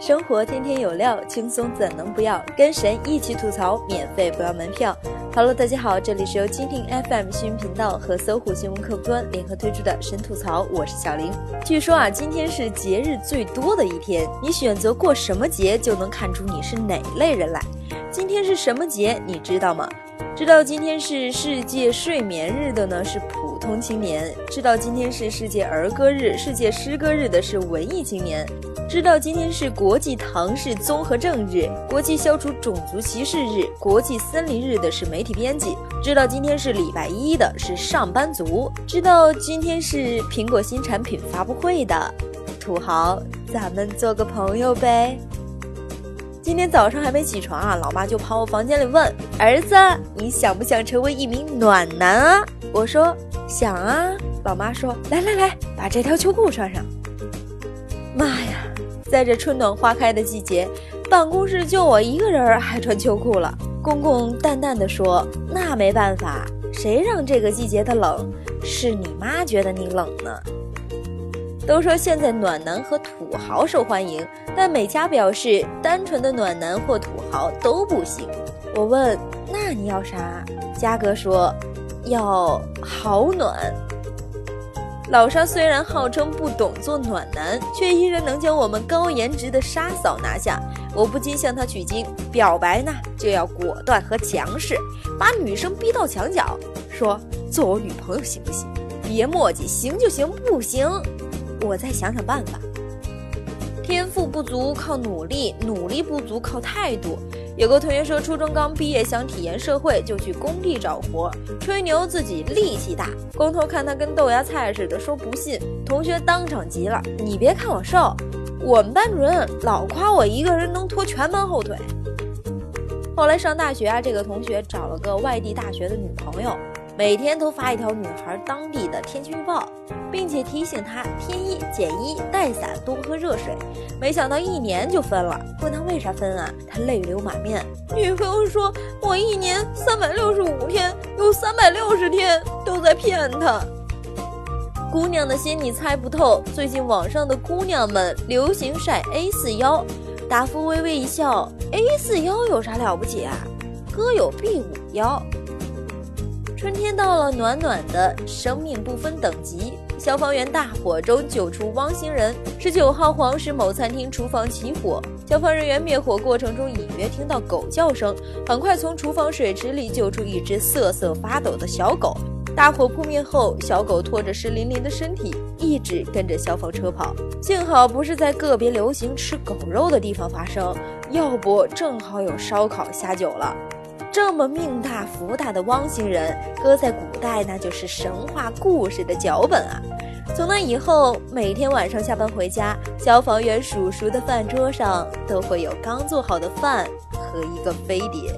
生活天天有料，轻松怎能不要？跟神一起吐槽，免费不要门票。Hello，大家好，这里是由蜻蜓 FM 新闻频道和搜狐新闻客户端联合推出的神吐槽，我是小林。据说啊，今天是节日最多的一天，你选择过什么节，就能看出你是哪类人来。今天是什么节，你知道吗？知道今天是世界睡眠日的呢，是普通青年；知道今天是世界儿歌日、世界诗歌日的是文艺青年。知道今天是国际唐氏综合症日、国际消除种族歧视日、国际森林日的是媒体编辑；知道今天是礼拜一的是上班族；知道今天是苹果新产品发布会的土豪，咱们做个朋友呗。今天早上还没起床啊，老妈就跑我房间里问儿子：“你想不想成为一名暖男啊？”我说：“想啊。”老妈说：“来来来，把这条秋裤穿上。”妈呀！在这春暖花开的季节，办公室就我一个人还穿秋裤了。公公淡淡的说：“那没办法，谁让这个季节的冷，是你妈觉得你冷呢。”都说现在暖男和土豪受欢迎，但美嘉表示，单纯的暖男或土豪都不行。我问：“那你要啥？”嘉哥说：“要好暖。”老沙虽然号称不懂做暖男，却依然能将我们高颜值的沙嫂拿下。我不禁向他取经，表白呢就要果断和强势，把女生逼到墙角，说做我女朋友行不行？别墨迹，行就行，不行，我再想想办法。天赋不足靠努力，努力不足靠态度。有个同学说，初中刚毕业想体验社会，就去工地找活，吹牛自己力气大。工头看他跟豆芽菜似的，说不信。同学当场急了：“你别看我瘦，我们班主任老夸我一个人能拖全班后腿。”后来上大学啊，这个同学找了个外地大学的女朋友。每天都发一条女孩当地的天气预报，并且提醒她添衣、减衣、带伞、多喝热水。没想到一年就分了。问他为啥分啊？他泪流满面。女朋友说：“我一年三百六十五天，有三百六十天都在骗他。”姑娘的心你猜不透。最近网上的姑娘们流行晒 A 四腰，达夫微微一笑：“A 四腰有啥了不起啊？哥有 B 五腰。”春天到了，暖暖的，生命不分等级。消防员大火中救出汪星人。十九号黄石某餐厅厨房起火，消防人员灭火过程中隐约听到狗叫声，很快从厨房水池里救出一只瑟瑟发抖的小狗。大火扑灭后，小狗拖着湿淋淋的身体，一直跟着消防车跑。幸好不是在个别流行吃狗肉的地方发生，要不正好有烧烤下酒了。这么命大福大的汪星人，搁在古代那就是神话故事的脚本啊！从那以后，每天晚上下班回家，消防员叔叔的饭桌上都会有刚做好的饭和一个飞碟。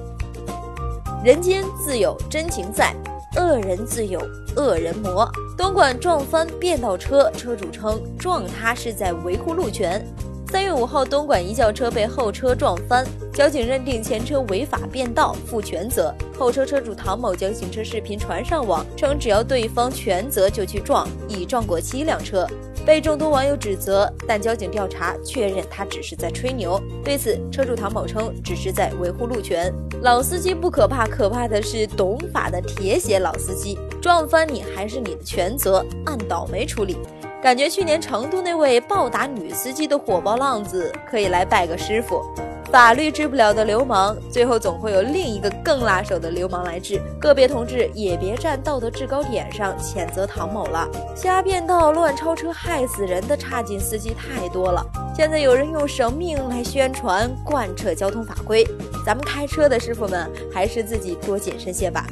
人间自有真情在，恶人自有恶人磨。东莞撞翻变道车，车主称撞他是在维护路权。三月五号，东莞一轿车被后车撞翻，交警认定前车违法变道，负全责。后车车主唐某将行车视频传上网，称只要对方全责就去撞，已撞过七辆车，被众多网友指责。但交警调查确认他只是在吹牛。对此，车主唐某称只是在维护路权。老司机不可怕，可怕的是懂法的铁血老司机，撞翻你还是你的全责，按倒霉处理。感觉去年成都那位暴打女司机的火爆浪子可以来拜个师傅。法律治不了的流氓，最后总会有另一个更辣手的流氓来治。个别同志也别站道德制高点上谴责唐某了，瞎变道、乱超车、害死人的差劲司机太多了。现在有人用生命来宣传贯彻交通法规，咱们开车的师傅们还是自己多谨慎些吧。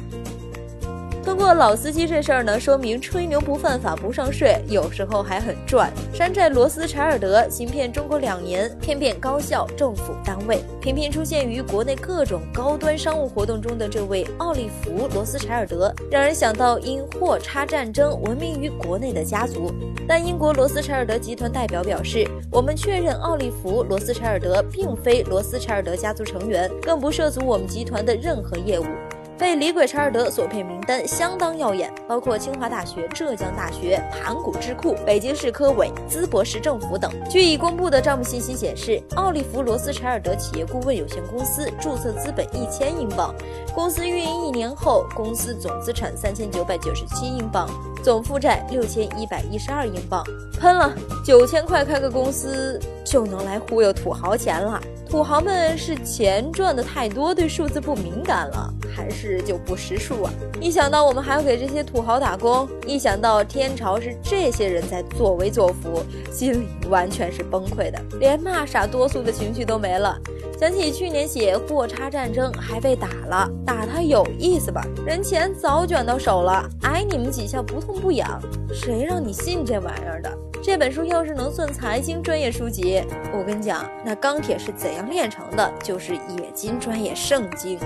通过老司机这事儿呢，说明吹牛不犯法不上税，有时候还很赚。山寨罗斯柴尔德行骗中国两年，骗骗高校、政府单位，频频出现于国内各种高端商务活动中的这位奥利弗·罗斯柴尔德，让人想到因货差战争闻名于国内的家族。但英国罗斯柴尔德集团代表表示，我们确认奥利弗·罗斯柴尔德并非罗斯柴尔德家族成员，更不涉足我们集团的任何业务。被李鬼查尔德所骗名单相当耀眼，包括清华大学、浙江大学、盘古智库、北京市科委、淄博市政府等。据已公布的账目信息显示，奥利弗罗斯柴尔德企业顾问有限公司注册资本一千英镑，公司运营一年后，公司总资产三千九百九十七英镑。总负债六千一百一十二英镑，喷了九千块开个公司就能来忽悠土豪钱了？土豪们是钱赚的太多，对数字不敏感了，还是就不识数啊？一想到我们还要给这些土豪打工，一想到天朝是这些人在作威作福，心里完全是崩溃的，连骂傻多苏的情绪都没了。想起去年写货差战争还被打了，打他有意思吧？人钱早卷到手了，挨你们几下不痛不痒，谁让你信这玩意儿的？这本书要是能算财经专业书籍，我跟你讲，那钢铁是怎样炼成的，就是冶金专业圣经。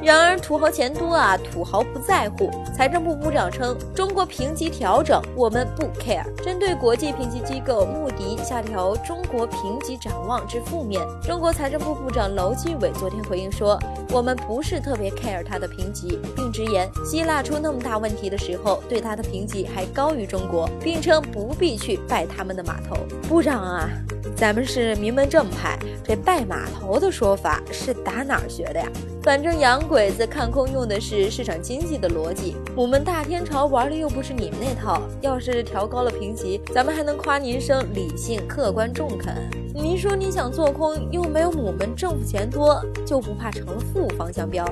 然而土豪钱多啊，土豪不在乎。财政部部长称，中国评级调整，我们不 care。针对国际评级机构穆迪下调中国评级展望至负面，中国财政部部长楼继伟昨天回应说，我们不是特别 care 他的评级，并直言希腊出那么大问题的时候，对他的评级还高于中国，并称不必去拜他们的码头。部长啊，咱们是名门正派，这拜码头的说法是打哪儿学的呀？反正洋鬼子看空用的是市场经济的逻辑，我们大天朝玩的又不是你们那套。要是调高了评级，咱们还能夸您声理性、客观、中肯。您说你想做空，又没有我们政府钱多，就不怕成了负方向标？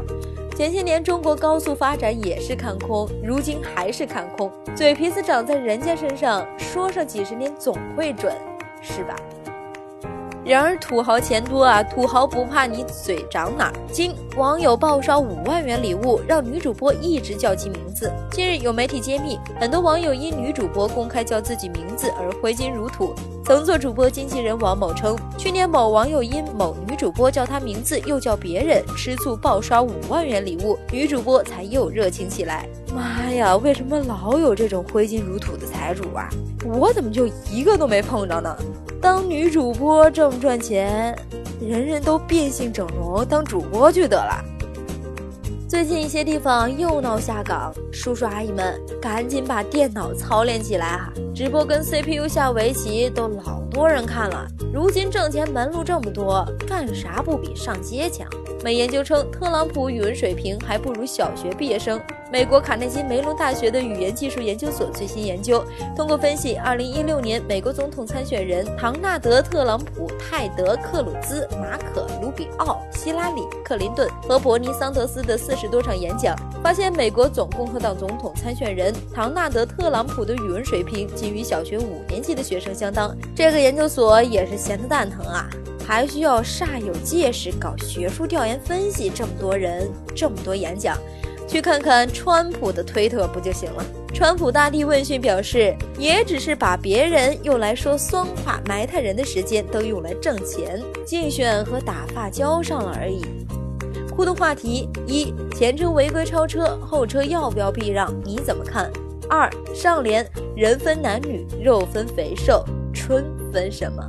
前些年中国高速发展也是看空，如今还是看空。嘴皮子长在人家身上，说上几十年总会准，是吧？然而土豪钱多啊，土豪不怕你嘴长哪儿。今网友爆刷五万元礼物，让女主播一直叫其名字。近日有媒体揭秘，很多网友因女主播公开叫自己名字而挥金如土。曾做主播经纪人王某称，去年某网友因某女主播叫他名字又叫别人，吃醋爆刷五万元礼物，女主播才又热情起来。妈呀，为什么老有这种挥金如土的财主啊？我怎么就一个都没碰着呢？当女主播这么赚钱，人人都变性整容当主播去得了。最近一些地方又闹下岗，叔叔阿姨们赶紧把电脑操练起来哈！直播跟 CPU 下围棋都老多人看了，如今挣钱门路这么多，干啥不比上街强？美研究称，特朗普语文水平还不如小学毕业生。美国卡内基梅隆大学的语言技术研究所最新研究，通过分析2016年美国总统参选人唐纳德·特朗普、泰德·克鲁兹、马可·卢比奥、希拉里·克林顿和伯尼·桑德斯的四十多场演讲，发现美国总共和党总统参选人唐纳德·特朗普的语文水平仅与小学五年级的学生相当。这个研究所也是闲得蛋疼啊！还需要煞有介事搞学术调研分析，这么多人，这么多演讲，去看看川普的推特不就行了？川普大帝问讯表示，也只是把别人用来说酸话埋汰人的时间都用来挣钱、竞选和打发交上了而已。互动话题：一、前车违规超车，后车要不要避让？你怎么看？二、上联人分男女，肉分肥瘦，春分什么？